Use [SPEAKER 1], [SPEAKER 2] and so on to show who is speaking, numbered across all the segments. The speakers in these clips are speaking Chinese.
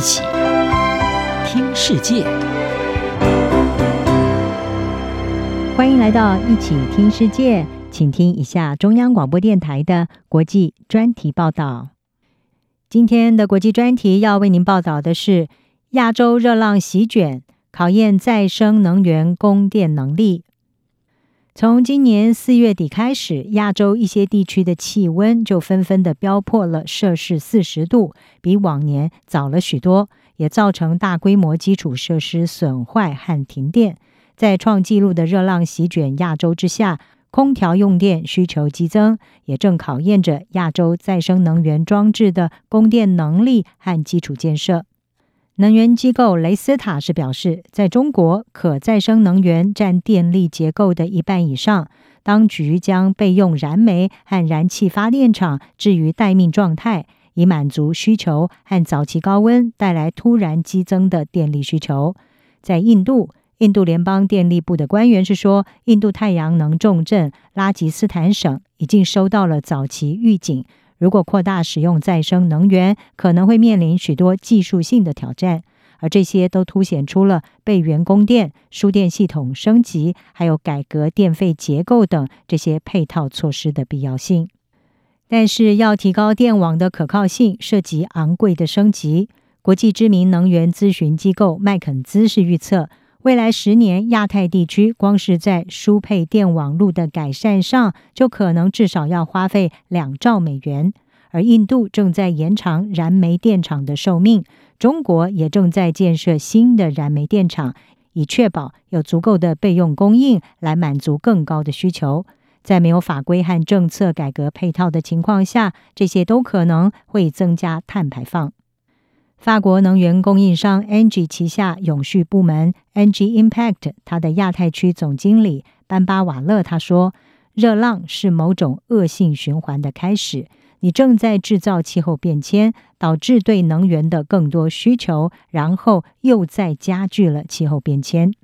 [SPEAKER 1] 一起听世界，
[SPEAKER 2] 欢迎来到一起听世界，请听一下中央广播电台的国际专题报道。今天的国际专题要为您报道的是亚洲热浪席卷，考验再生能源供电能力。从今年四月底开始，亚洲一些地区的气温就纷纷的飙破了摄氏四十度，比往年早了许多，也造成大规模基础设施损坏和停电。在创纪录的热浪席卷亚洲之下，空调用电需求激增，也正考验着亚洲再生能源装置的供电能力和基础建设。能源机构雷斯塔是表示，在中国，可再生能源占电力结构的一半以上。当局将备用燃煤和燃气发电厂置于待命状态，以满足需求和早期高温带来突然激增的电力需求。在印度，印度联邦电力部的官员是说，印度太阳能重镇拉吉斯坦省已经收到了早期预警。如果扩大使用再生能源，可能会面临许多技术性的挑战，而这些都凸显出了备援供电、输电系统升级，还有改革电费结构等这些配套措施的必要性。但是，要提高电网的可靠性，涉及昂贵的升级。国际知名能源咨询机构麦肯兹是预测。未来十年，亚太地区光是在输配电网络的改善上，就可能至少要花费两兆美元。而印度正在延长燃煤电厂的寿命，中国也正在建设新的燃煤电厂，以确保有足够的备用供应来满足更高的需求。在没有法规和政策改革配套的情况下，这些都可能会增加碳排放。法国能源供应商 ENGIE 旗下永续部门 ENGIE Impact，它的亚太区总经理班巴瓦勒他说：“热浪是某种恶性循环的开始，你正在制造气候变迁，导致对能源的更多需求，然后又再加剧了气候变迁。”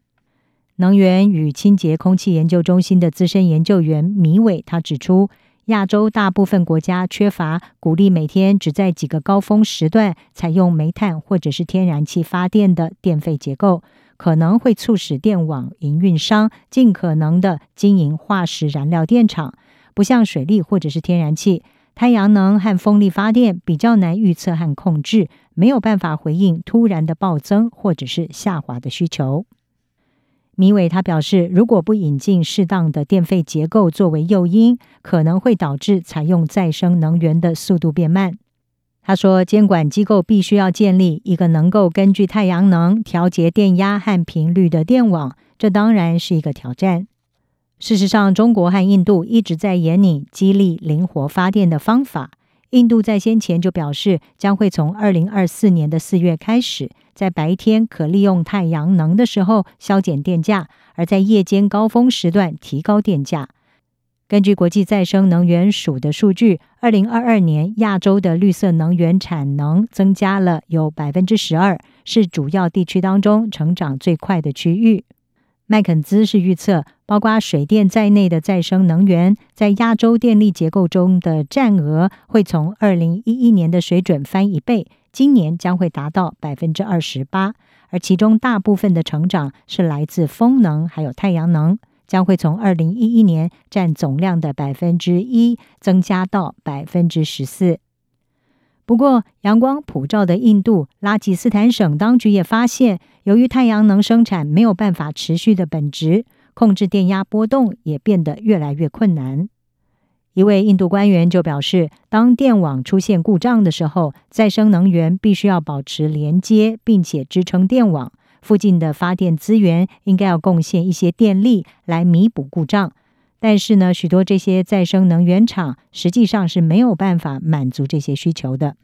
[SPEAKER 2] 能源与清洁空气研究中心的资深研究员米伟他指出。亚洲大部分国家缺乏鼓励每天只在几个高峰时段采用煤炭或者是天然气发电的电费结构，可能会促使电网营运商尽可能的经营化石燃料电厂。不像水利或者是天然气，太阳能和风力发电比较难预测和控制，没有办法回应突然的暴增或者是下滑的需求。米伟他表示，如果不引进适当的电费结构作为诱因，可能会导致采用再生能源的速度变慢。他说，监管机构必须要建立一个能够根据太阳能调节电压和频率的电网，这当然是一个挑战。事实上，中国和印度一直在研拟激励灵活发电的方法。印度在先前就表示，将会从二零二四年的四月开始，在白天可利用太阳能的时候削减电价，而在夜间高峰时段提高电价。根据国际再生能源署的数据，二零二二年亚洲的绿色能源产能增加了有百分之十二，是主要地区当中成长最快的区域。麦肯兹是预测，包括水电在内的再生能源在亚洲电力结构中的占额会从二零一一年的水准翻一倍，今年将会达到百分之二十八，而其中大部分的成长是来自风能还有太阳能，将会从二零一一年占总量的百分之一增加到百分之十四。不过，阳光普照的印度拉吉斯坦省当局也发现，由于太阳能生产没有办法持续的本质，控制电压波动也变得越来越困难。一位印度官员就表示，当电网出现故障的时候，再生能源必须要保持连接，并且支撑电网。附近的发电资源应该要贡献一些电力来弥补故障。但是呢，许多这些再生能源厂实际上是没有办法满足这些需求的。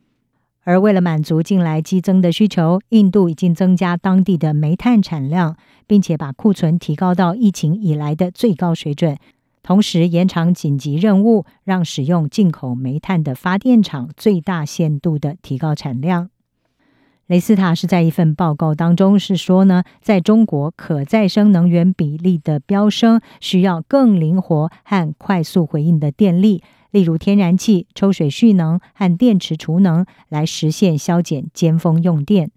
[SPEAKER 2] 而为了满足近来激增的需求，印度已经增加当地的煤炭产量，并且把库存提高到疫情以来的最高水准，同时延长紧急任务，让使用进口煤炭的发电厂最大限度的提高产量。雷斯塔是在一份报告当中是说呢，在中国可再生能源比例的飙升，需要更灵活和快速回应的电力，例如天然气、抽水蓄能和电池储能，来实现削减尖峰用电。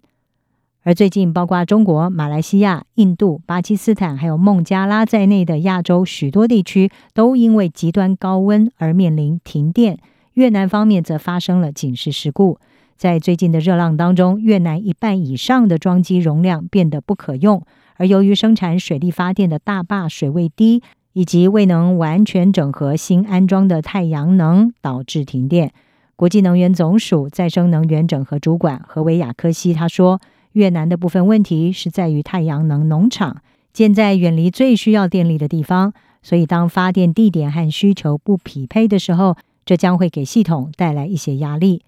[SPEAKER 2] 而最近，包括中国、马来西亚、印度、巴基斯坦还有孟加拉在内的亚洲许多地区，都因为极端高温而面临停电。越南方面则发生了警示事故。在最近的热浪当中，越南一半以上的装机容量变得不可用，而由于生产水力发电的大坝水位低，以及未能完全整合新安装的太阳能，导致停电。国际能源总署再生能源整合主管何维亚科西他说。越南的部分问题是在于太阳能农场建在远离最需要电力的地方，所以当发电地点和需求不匹配的时候，这将会给系统带来一些压力。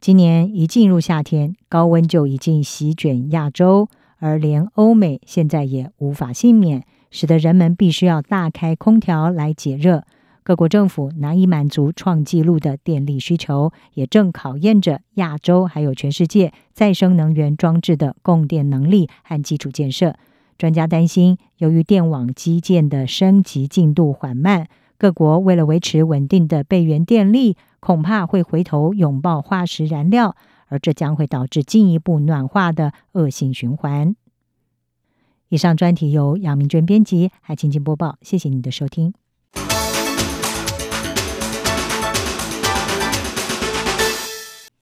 [SPEAKER 2] 今年一进入夏天，高温就已经席卷亚洲，而连欧美现在也无法幸免，使得人们必须要大开空调来解热。各国政府难以满足创纪录的电力需求，也正考验着亚洲还有全世界再生能源装置的供电能力和基础建设。专家担心，由于电网基建的升级进度缓慢，各国为了维持稳定的备援电力，恐怕会回头拥抱化石燃料，而这将会导致进一步暖化的恶性循环。以上专题由杨明娟编辑，还请播报。谢谢您的收听。